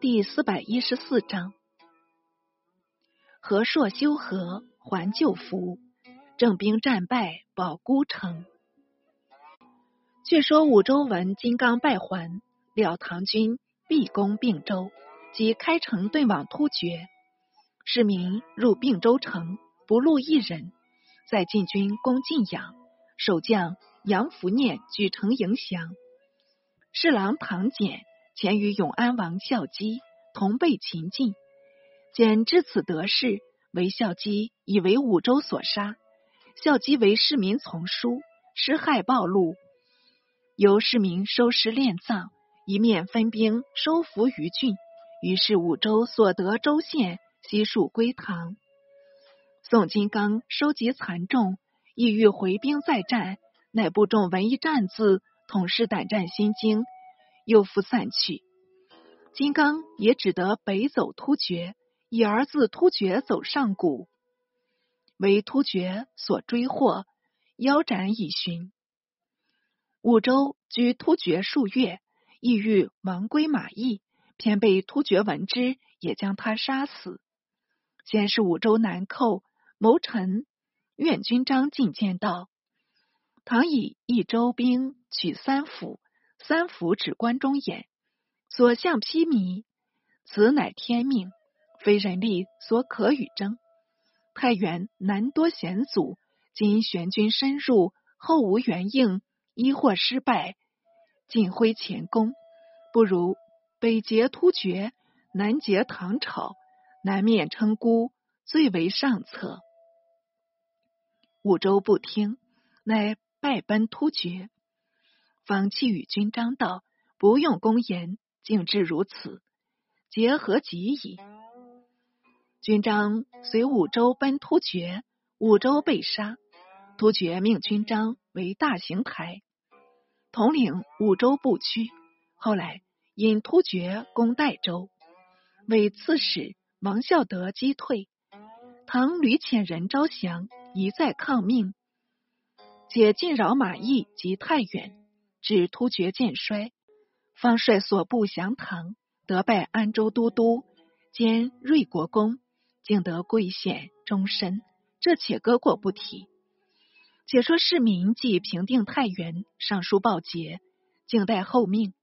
第四百一十四章：和硕修和，还旧服，郑兵战败，保孤城。却说武周闻金刚败还，料唐军必攻并州，即开城遁往突厥。市民入并州城，不露一人。在晋军攻晋阳，守将杨福念举城迎降。侍郎唐简前与永安王孝基同被秦晋，简知此得势，为孝基以为武周所杀。孝基为市民从书，失害暴露。由市民收尸殓葬，一面分兵收服于郡。于是武周所得州县悉数归唐。宋金刚收集残众，意欲回兵再战，乃部众闻一战字，统是胆战心惊，又复散去。金刚也只得北走突厥，以儿子突厥走上古，为突厥所追获，腰斩以寻。武周居突厥数月，意欲亡归马邑，偏被突厥闻之，也将他杀死。先是武周南寇，谋臣愿军章进谏道：“唐以一州兵取三府，三府指关中眼，所向披靡，此乃天命，非人力所可与争。太原南多险阻，今玄军深入，后无援应。”一或失败，尽挥前功，不如北劫突厥，南劫唐朝，南面称孤，最为上策。武周不听，乃败奔突厥。方弃与军章道：“不用公言，竟至如此，结何及矣？”军章随武周奔突厥，武周被杀，突厥命军章为大行台。统领五州部区，后来因突厥攻代州，为刺史王孝德击退。唐屡遣人招降，一再抗命，且进扰马邑及太原，至突厥渐衰，方率所部降唐，得拜安州都督兼瑞国公，竟得贵显终身。这且搁过不提。且说市民即平定太原，上书报捷，静待后命。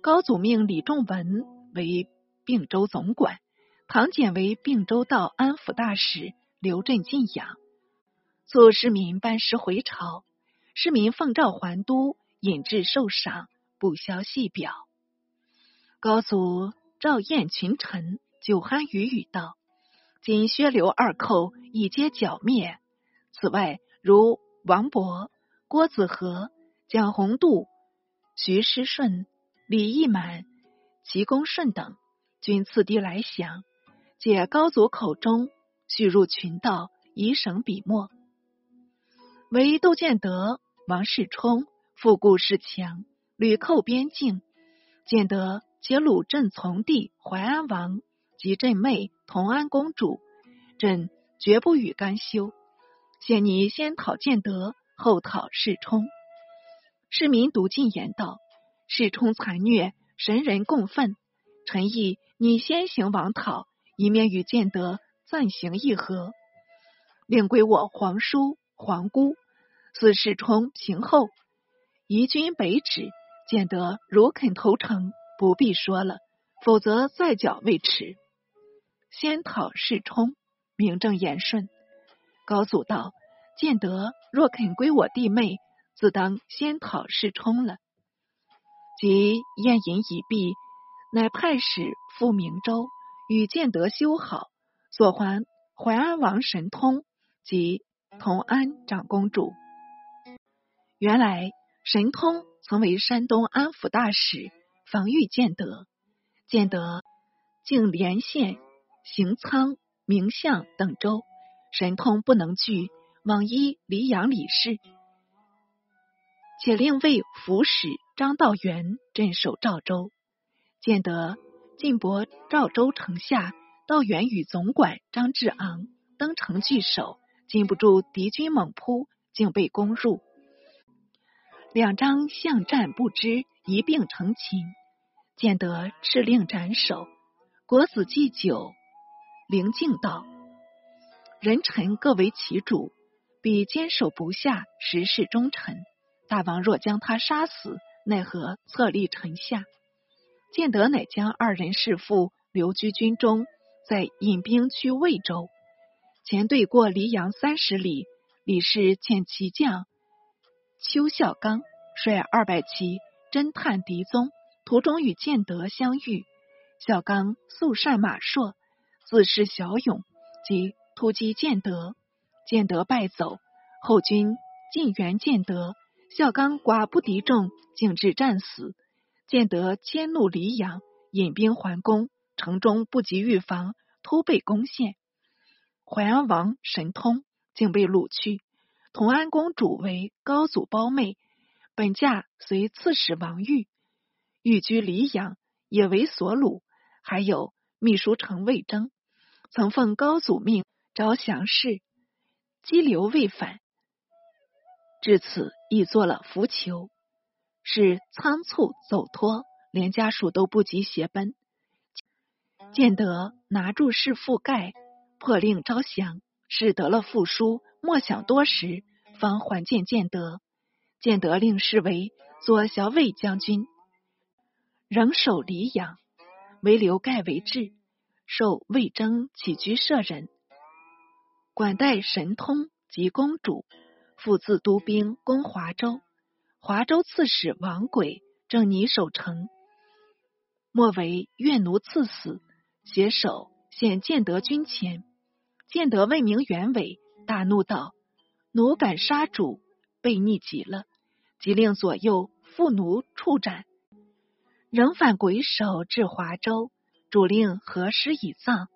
高祖命李仲文为并州总管，唐简为并州道安抚大使，留镇晋阳。促市民班师回朝，市民奉诏还都，引致受赏，不消细表。高祖召宴群臣，酒酣语语道：“今薛刘二寇已皆剿灭，此外。”如王勃、郭子和、蒋洪度、徐师顺、李义满、齐公顺等，均次第来降。借高祖口中叙入群盗，以省笔墨。唯窦建德、王世充复故事强，屡寇边境。建德皆鲁镇从弟淮安王及镇妹同安公主，朕绝不与干休。现你先讨建德，后讨世充。市民读进言道：“世充残虐，神人共愤。臣意你先行王讨，以免与建德暂行议和，令归我皇叔、皇姑。自世充平后，移军北指。建德如肯投诚，不必说了；否则再剿未迟。先讨世充，名正言顺。”高祖道：“建德若肯归我弟妹，自当先讨世充了。”即宴饮已毕，乃派使赴明州，与建德修好，所还淮安王神通及同安长公主。原来神通曾为山东安抚大使，防御建德。建德竟连县、行仓、名相等州。神通不能拒，往依黎阳李氏，且令魏府使张道元镇守赵州。建德晋博赵州城下，道元与总管张志昂登城据守，禁不住敌军猛扑，竟被攻入。两张相战不知，一并成擒。建德敕令斩首。国子祭酒，灵敬道：“人臣各为其主，彼坚守不下，实是忠臣。大王若将他杀死，奈何册立臣下？”建德乃将二人弑父留居军中，再引兵去魏州。前队过黎阳三十里，李氏遣骑将邱孝刚率二百骑侦探敌踪，途中与建德相遇。孝刚素善马槊，自恃骁勇，即突击建德。建德败走，后军进援建德，孝刚寡不敌众，竟至战死。建德迁怒黎阳，引兵还攻，城中不及预防，突被攻陷。淮安王神通竟被掳去，同安公主为高祖胞妹，本嫁随刺史王玉，寓居黎阳，也为所虏。还有秘书丞魏征，曾奉高祖命招降士，激流未返，至此亦做了浮囚，是仓促走脱，连家属都不及携奔。见得拿住弑父盖，破令招降，使得了复书，莫想多时，方还见建德。建德令侍为左小尉将军，仍守黎阳。唯留盖为质，受魏征起居舍人，管带神通及公主，复自督兵攻华州。华州刺史王轨正拟守城，莫为越奴赐死，携手献建德军前。建德问明原委，大怒道：“奴敢杀主，悖逆极了！”即令左右缚奴处斩。仍返鬼首至华州，主令何师以葬，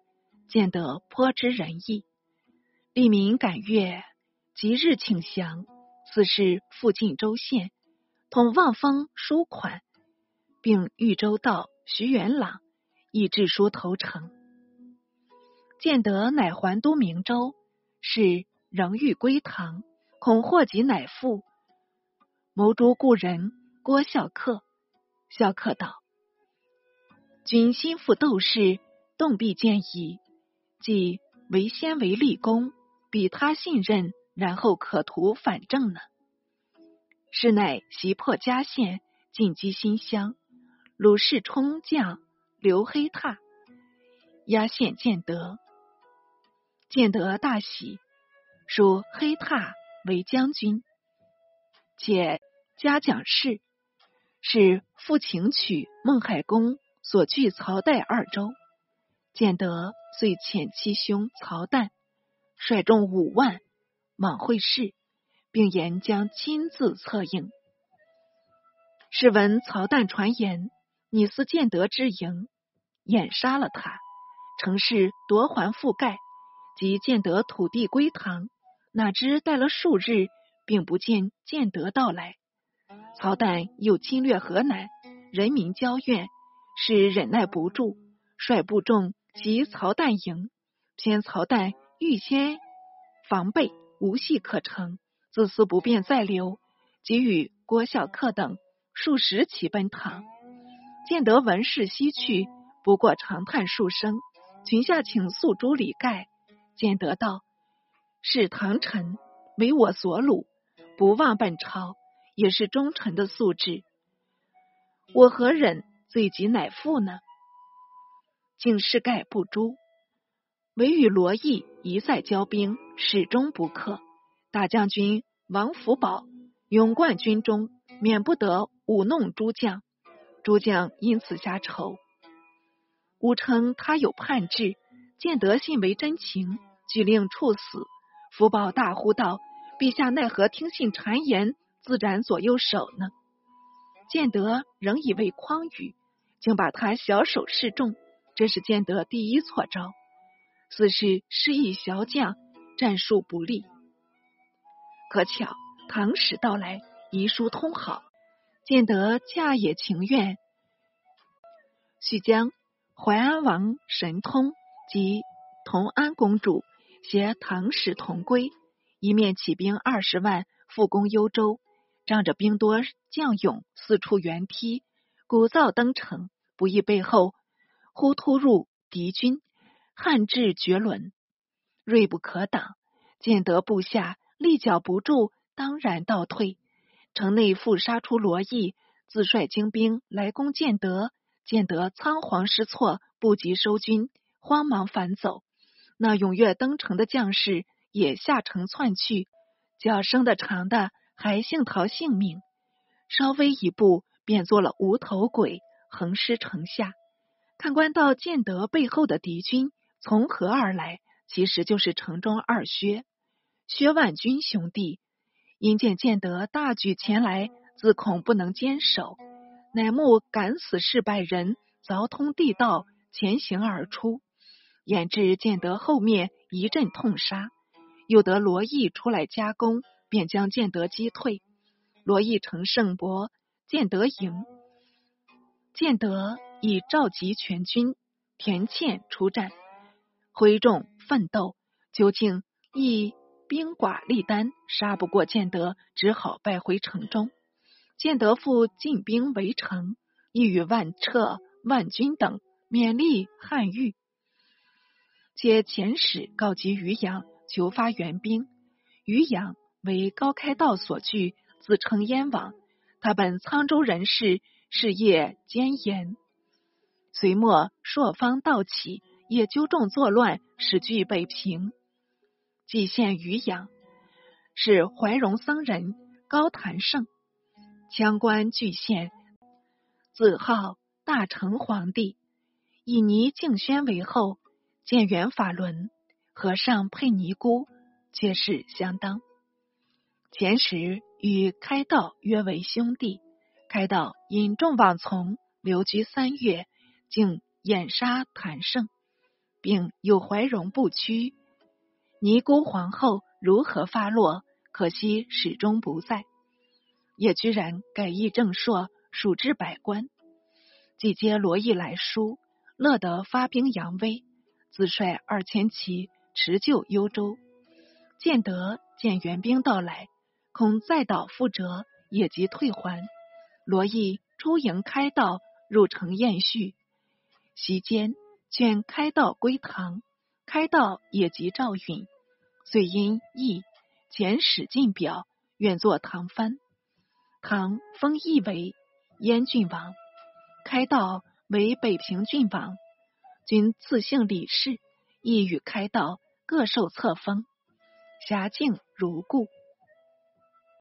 见得颇知仁义。吏民感悦，即日请降。此事附晋州县，统望风书款，并豫州道徐元朗亦致书投诚。建德乃还都明州，是仍欲归唐，恐祸及乃父，谋诛故人郭孝恪。萧克道：“君心腹斗士，动必见矣。即为先为立功，比他信任，然后可图反正呢。是乃袭破嘉县，进击新乡。鲁世充将刘黑闼压县建德，建德大喜，属黑闼为将军，且嘉奖事。”是复请取孟海公所据曹代二州，建德遂遣七兄曹旦率众五万往会试，并言将亲自策应。是闻曹旦传言，你思建德之营，掩杀了他，乘势夺还覆盖，即建德土地归唐。哪知待了数日，并不见建德到来。曹旦又侵略河南，人民交怨，是忍耐不住，率部众袭曹旦营。偏曹旦预先防备，无隙可乘，自思不便再留，即与郭孝恪等数十骑奔唐。建德闻事西去，不过长叹数声，群下请诉诸李盖。建德道：“是唐臣为我所虏，不忘本朝。”也是忠臣的素质，我何忍罪及乃父呢？竟是盖不诛，唯与罗毅一再交兵，始终不克。大将军王福宝勇冠军中，免不得舞弄诸将，诸将因此下仇。吾称他有叛志，见得信为真情，举令处死。福宝大呼道：“陛下奈何听信谗言？”自斩左右手呢？建德仍以为诳语，竟把他小手示众。这是建德第一错招。似是失意小将，战术不利。可巧唐使到来，遗书通好，建德恰也情愿，须将淮安王神通及同安公主携唐使同归，一面起兵二十万复攻幽州。仗着兵多将勇，四处援梯，鼓噪登城，不意背后忽突入敌军，汉至绝伦，锐不可挡。建德部下力脚不住，当然倒退。城内复杀出罗毅，自率精兵来攻建德。建德仓皇失措，不及收军，慌忙返走。那踊跃登城的将士也下城窜去，叫声的长的还幸逃性命。稍微一步，便做了无头鬼，横尸城下。看官到建德背后的敌军从何而来？其实就是城中二薛，薛万军兄弟。因见建德大举前来，自恐不能坚守，乃目敢死事百人，凿通地道，前行而出。眼至建德后面一阵痛杀，又得罗毅出来加攻，便将建德击退。罗毅乘胜搏，建德赢。建德以召集全军，田倩出战，挥众奋斗，究竟亦兵寡力单，杀不过建德，只好败回城中。建德复进兵围城，亦与万彻、万军等勉励汉玉。且遣使告急于阳，求发援兵。于阳为高开道所据。自称燕王，他本沧州人士，事业兼严。隋末朔方盗起，也纠众作乱，使据北平。蓟县渔阳，是怀荣僧人高谭胜，羌官蓟县，自号大成皇帝，以倪敬轩为后，建元法轮，和尚配尼姑，皆是相当。前时。与开道约为兄弟，开道因众望从，留居三月，竟掩杀谭胜，并有怀荣不屈。尼姑皇后如何发落？可惜始终不在，也居然改易正朔，数至百官。既接罗毅来书，乐得发兵扬威，自率二千骑持救幽州。建德见援兵到来。恐再蹈覆辙，也即退还。罗毅出营开道，入城宴叙。席间劝开道归唐，开道也即赵允，遂因义遣使进表，愿作唐藩。唐封义为燕郡王，开道为北平郡王，均自姓李氏，意与开道各受册封，辖境如故。